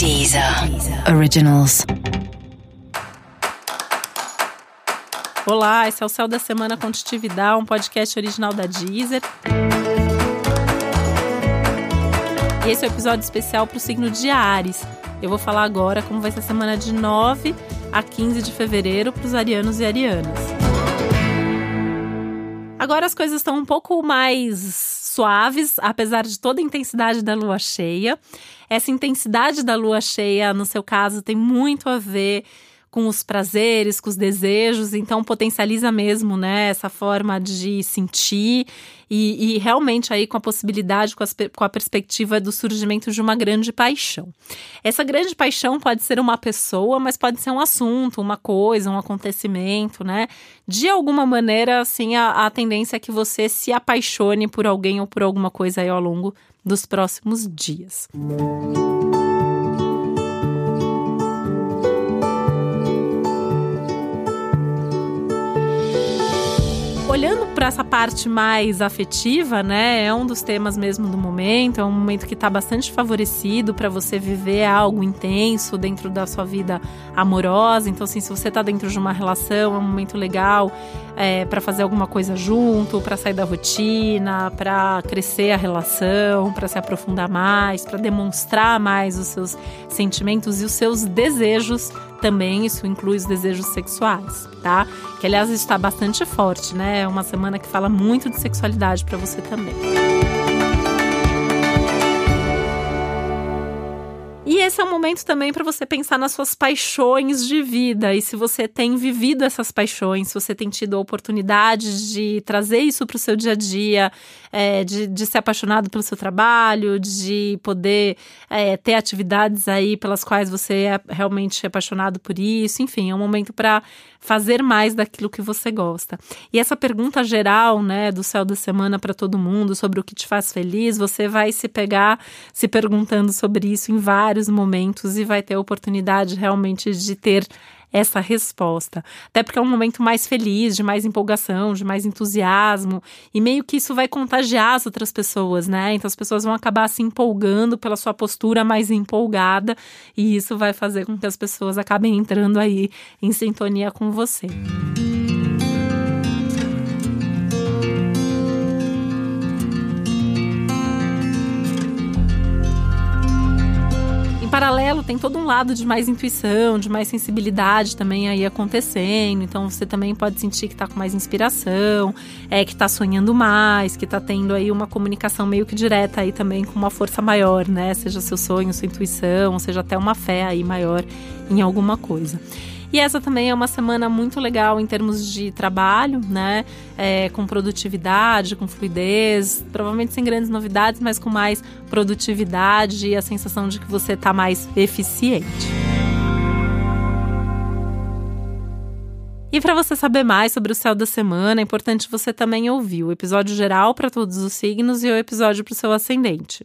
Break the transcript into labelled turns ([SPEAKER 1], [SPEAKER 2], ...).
[SPEAKER 1] Deezer. Originals.
[SPEAKER 2] Olá, esse é o Céu da Semana Contitividade, um podcast original da Deezer. E esse é o um episódio especial para o signo de Ares. Eu vou falar agora como vai ser a semana de 9 a 15 de fevereiro para os arianos e arianas. Agora as coisas estão um pouco mais suaves, apesar de toda a intensidade da lua cheia. Essa intensidade da lua cheia, no seu caso, tem muito a ver com os prazeres, com os desejos, então potencializa mesmo, né, essa forma de sentir e, e realmente aí com a possibilidade, com, as, com a perspectiva do surgimento de uma grande paixão. Essa grande paixão pode ser uma pessoa, mas pode ser um assunto, uma coisa, um acontecimento, né? De alguma maneira, assim, a, a tendência é que você se apaixone por alguém ou por alguma coisa aí ao longo dos próximos dias. Música olhando para essa parte mais afetiva, né, é um dos temas mesmo do momento, é um momento que está bastante favorecido para você viver algo intenso dentro da sua vida amorosa. Então, assim, se você está dentro de uma relação, é um momento legal é, para fazer alguma coisa junto, para sair da rotina, para crescer a relação, para se aprofundar mais, para demonstrar mais os seus sentimentos e os seus desejos também isso inclui os desejos sexuais, tá? Que aliás está bastante forte, né? É uma semana que fala muito de sexualidade para você também. E esse é um momento também para você pensar nas suas paixões de vida e se você tem vivido essas paixões, se você tem tido a oportunidade de trazer isso para o seu dia a dia, é, de, de ser apaixonado pelo seu trabalho, de poder é, ter atividades aí pelas quais você é realmente apaixonado por isso. Enfim, é um momento para fazer mais daquilo que você gosta. E essa pergunta geral, né, do céu da semana para todo mundo sobre o que te faz feliz, você vai se pegar se perguntando sobre isso em vários momentos e vai ter a oportunidade realmente de ter essa resposta. Até porque é um momento mais feliz, de mais empolgação, de mais entusiasmo, e meio que isso vai contagiar as outras pessoas, né? Então as pessoas vão acabar se empolgando pela sua postura mais empolgada, e isso vai fazer com que as pessoas acabem entrando aí em sintonia com você. Paralelo, tem todo um lado de mais intuição, de mais sensibilidade também aí acontecendo. Então você também pode sentir que tá com mais inspiração, é que tá sonhando mais, que tá tendo aí uma comunicação meio que direta aí também com uma força maior, né? Seja seu sonho, sua intuição, seja até uma fé aí maior em alguma coisa. E essa também é uma semana muito legal em termos de trabalho, né? É, com produtividade, com fluidez, provavelmente sem grandes novidades, mas com mais produtividade e a sensação de que você está mais eficiente. E para você saber mais sobre o céu da semana, é importante você também ouvir o episódio geral para todos os signos e o episódio para o seu ascendente.